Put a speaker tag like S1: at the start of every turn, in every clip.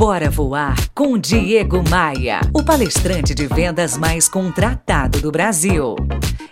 S1: Bora Voar com Diego Maia, o palestrante de vendas mais contratado do Brasil.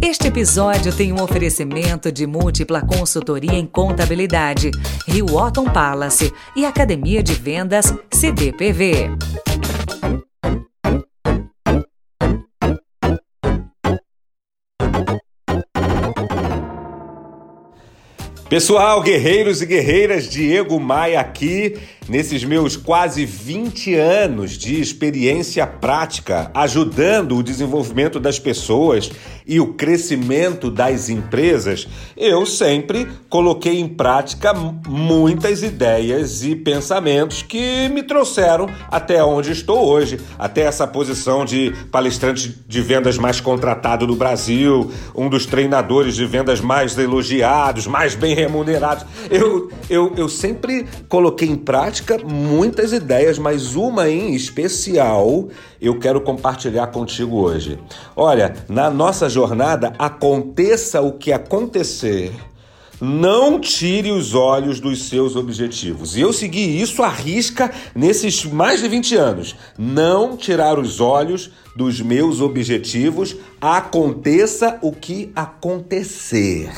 S1: Este episódio tem um oferecimento de múltipla consultoria em contabilidade, Rio Otton Palace e Academia de Vendas CDPV.
S2: Pessoal, guerreiros e guerreiras, Diego Maia aqui, nesses meus quase 20 anos de experiência prática, ajudando o desenvolvimento das pessoas e o crescimento das empresas, eu sempre coloquei em prática muitas ideias e pensamentos que me trouxeram até onde estou hoje, até essa posição de palestrante de vendas mais contratado do Brasil, um dos treinadores de vendas mais elogiados, mais bem remunerados. Eu, eu, eu sempre coloquei em prática muitas ideias, mas uma em especial eu quero compartilhar contigo hoje. Olha, na nossa jornada, aconteça o que acontecer, não tire os olhos dos seus objetivos. E eu segui isso à risca nesses mais de 20 anos. Não tirar os olhos dos meus objetivos, aconteça o que acontecer.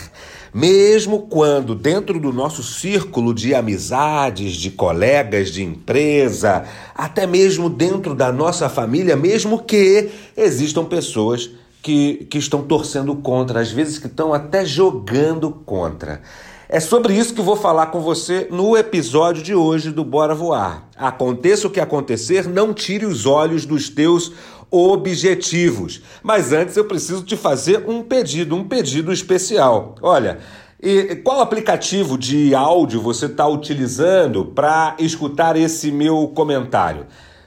S2: Mesmo quando, dentro do nosso círculo de amizades, de colegas de empresa, até mesmo dentro da nossa família, mesmo que existam pessoas que, que estão torcendo contra, às vezes que estão até jogando contra. É sobre isso que vou falar com você no episódio de hoje do Bora Voar. Aconteça o que acontecer, não tire os olhos dos teus objetivos. Mas antes eu preciso te fazer um pedido, um pedido especial. Olha, e qual aplicativo de áudio você está utilizando para escutar esse meu comentário?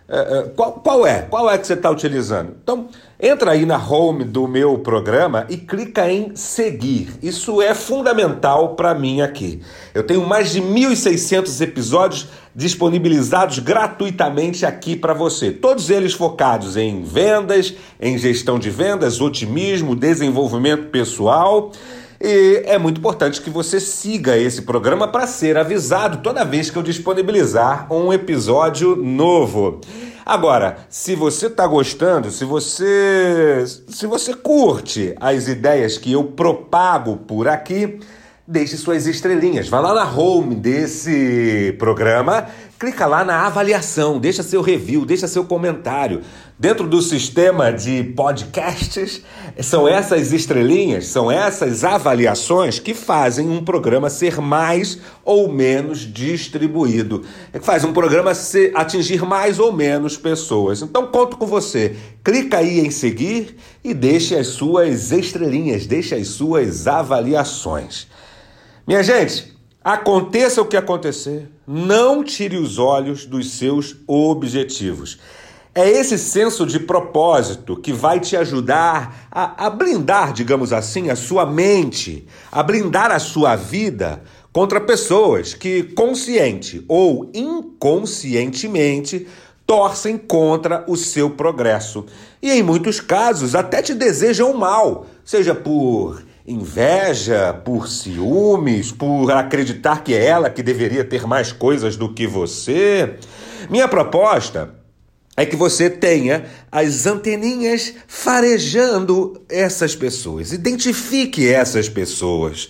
S2: É, é, qual, qual é? Qual é que você está utilizando? Então, entra aí na home do meu programa e clica em seguir. Isso é fundamental para mim aqui. Eu tenho mais de 1.600 episódios disponibilizados gratuitamente aqui para você. Todos eles focados em vendas, em gestão de vendas, otimismo, desenvolvimento pessoal. E é muito importante que você siga esse programa para ser avisado toda vez que eu disponibilizar um episódio novo. Agora, se você está gostando, se você se você curte as ideias que eu propago por aqui, deixe suas estrelinhas. Vá lá na home desse programa clica lá na avaliação, deixa seu review, deixa seu comentário. Dentro do sistema de podcasts, são essas estrelinhas, são essas avaliações que fazem um programa ser mais ou menos distribuído. É que faz um programa ser, atingir mais ou menos pessoas. Então conto com você. Clica aí em seguir e deixe as suas estrelinhas, deixe as suas avaliações. Minha gente, Aconteça o que acontecer, não tire os olhos dos seus objetivos. É esse senso de propósito que vai te ajudar a, a, blindar, digamos assim, a sua mente, a blindar a sua vida contra pessoas que, consciente ou inconscientemente, torcem contra o seu progresso. E em muitos casos até te desejam mal, seja por inveja, por ciúmes, por acreditar que é ela que deveria ter mais coisas do que você. Minha proposta é que você tenha as anteninhas farejando essas pessoas. Identifique essas pessoas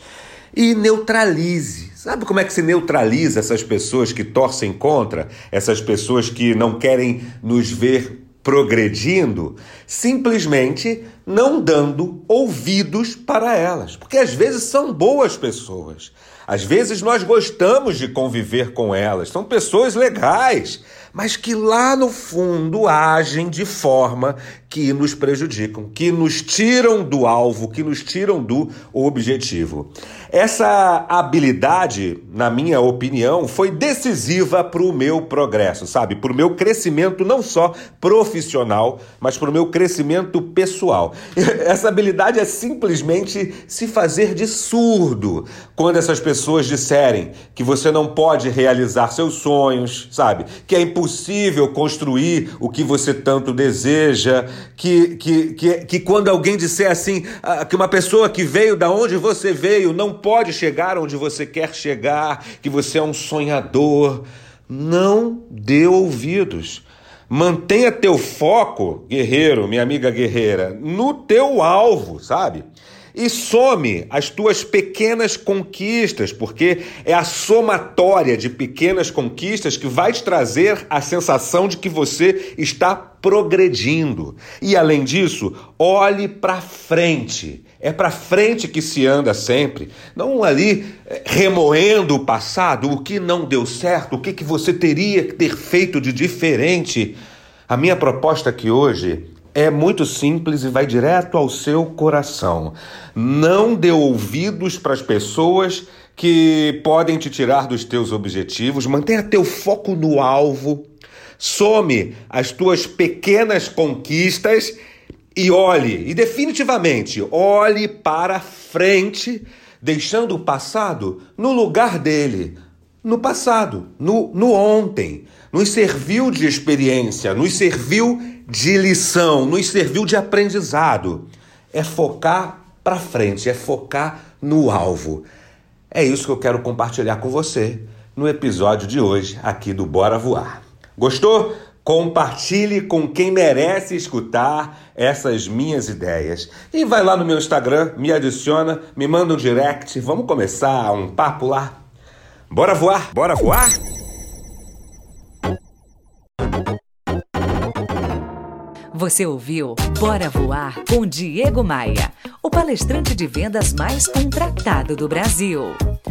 S2: e neutralize. Sabe como é que se neutraliza essas pessoas que torcem contra, essas pessoas que não querem nos ver progredindo, simplesmente não dando ouvidos para elas. Porque às vezes são boas pessoas. Às vezes nós gostamos de conviver com elas, são pessoas legais, mas que lá no fundo agem de forma que nos prejudicam, que nos tiram do alvo, que nos tiram do objetivo. Essa habilidade, na minha opinião, foi decisiva para o meu progresso, sabe? Para o meu crescimento, não só profissional, mas para o meu crescimento pessoal. Essa habilidade é simplesmente se fazer de surdo quando essas pessoas disserem que você não pode realizar seus sonhos, sabe? Que é impossível construir o que você tanto deseja, que, que, que, que quando alguém disser assim, ah, que uma pessoa que veio da onde você veio não pode chegar onde você quer chegar, que você é um sonhador. Não dê ouvidos. Mantenha teu foco, guerreiro, minha amiga guerreira, no teu alvo, sabe? E some as tuas pequenas conquistas, porque é a somatória de pequenas conquistas que vai te trazer a sensação de que você está progredindo. E além disso, olhe para frente. É para frente que se anda sempre, não ali eh, remoendo o passado, o que não deu certo, o que, que você teria que ter feito de diferente. A minha proposta aqui hoje é muito simples e vai direto ao seu coração. Não dê ouvidos para as pessoas que podem te tirar dos teus objetivos. Mantenha teu foco no alvo. Some as tuas pequenas conquistas e olhe, e definitivamente olhe para frente, deixando o passado no lugar dele. No passado, no, no ontem. Nos serviu de experiência, nos serviu de lição, nos serviu de aprendizado. É focar para frente, é focar no alvo. É isso que eu quero compartilhar com você no episódio de hoje aqui do Bora Voar. Gostou? Compartilhe com quem merece escutar essas minhas ideias. E vai lá no meu Instagram, me adiciona, me manda um direct, vamos começar um papo lá. Bora voar? Bora voar?
S1: Você ouviu Bora Voar com Diego Maia, o palestrante de vendas mais contratado do Brasil.